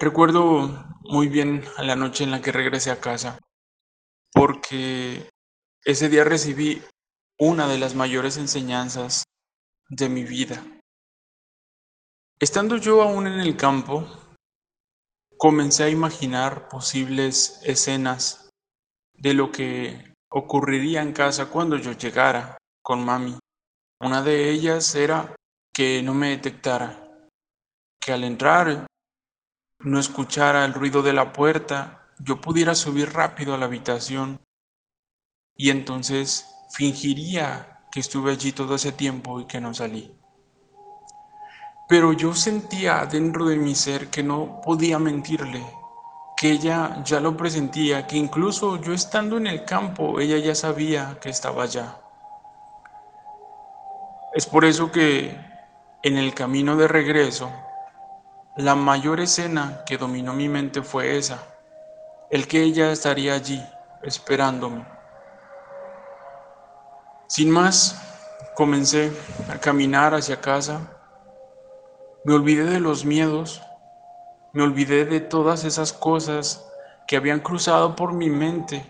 Recuerdo muy bien la noche en la que regresé a casa, porque ese día recibí una de las mayores enseñanzas de mi vida. Estando yo aún en el campo, comencé a imaginar posibles escenas de lo que ocurriría en casa cuando yo llegara con mami. Una de ellas era que no me detectara, que al entrar no escuchara el ruido de la puerta, yo pudiera subir rápido a la habitación y entonces fingiría que estuve allí todo ese tiempo y que no salí. Pero yo sentía dentro de mi ser que no podía mentirle, que ella ya lo presentía, que incluso yo estando en el campo, ella ya sabía que estaba allá. Es por eso que en el camino de regreso, la mayor escena que dominó mi mente fue esa, el que ella estaría allí esperándome. Sin más, comencé a caminar hacia casa, me olvidé de los miedos, me olvidé de todas esas cosas que habían cruzado por mi mente,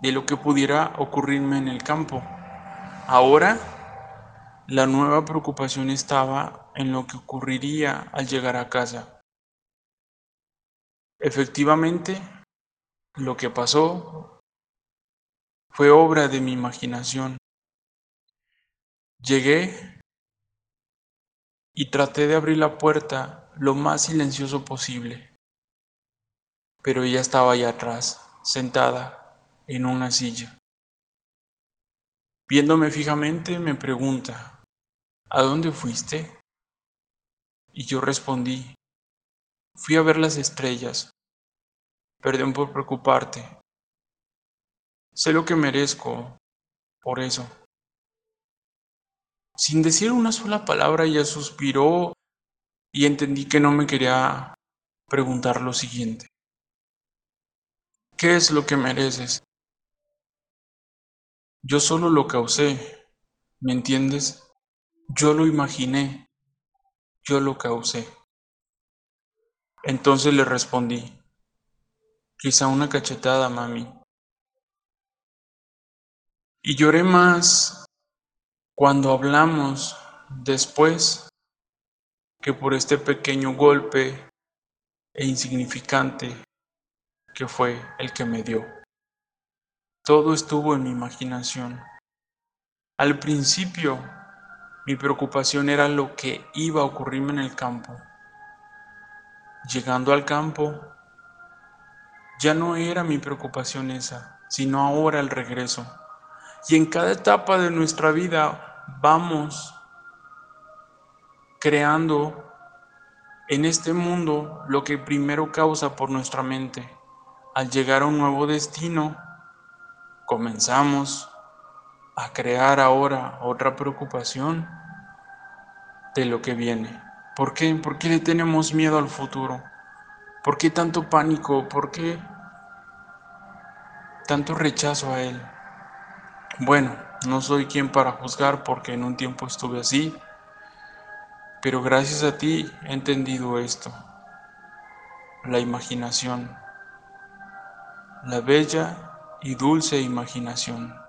de lo que pudiera ocurrirme en el campo. Ahora, la nueva preocupación estaba en lo que ocurriría al llegar a casa. Efectivamente, lo que pasó fue obra de mi imaginación. Llegué y traté de abrir la puerta lo más silencioso posible. Pero ella estaba allá atrás, sentada en una silla. Viéndome fijamente, me pregunta, ¿A dónde fuiste? Y yo respondí, fui a ver las estrellas. Perdón por preocuparte. Sé lo que merezco por eso. Sin decir una sola palabra, ella suspiró y entendí que no me quería preguntar lo siguiente. ¿Qué es lo que mereces? Yo solo lo causé, ¿me entiendes? Yo lo imaginé, yo lo causé. Entonces le respondí, quizá una cachetada, mami. Y lloré más cuando hablamos después que por este pequeño golpe e insignificante que fue el que me dio. Todo estuvo en mi imaginación. Al principio, mi preocupación era lo que iba a ocurrirme en el campo. Llegando al campo, ya no era mi preocupación esa, sino ahora el regreso. Y en cada etapa de nuestra vida vamos creando en este mundo lo que primero causa por nuestra mente. Al llegar a un nuevo destino, comenzamos a crear ahora otra preocupación de lo que viene. ¿Por qué? ¿Por qué le tenemos miedo al futuro? ¿Por qué tanto pánico? ¿Por qué tanto rechazo a él? Bueno, no soy quien para juzgar porque en un tiempo estuve así, pero gracias a ti he entendido esto, la imaginación, la bella y dulce imaginación.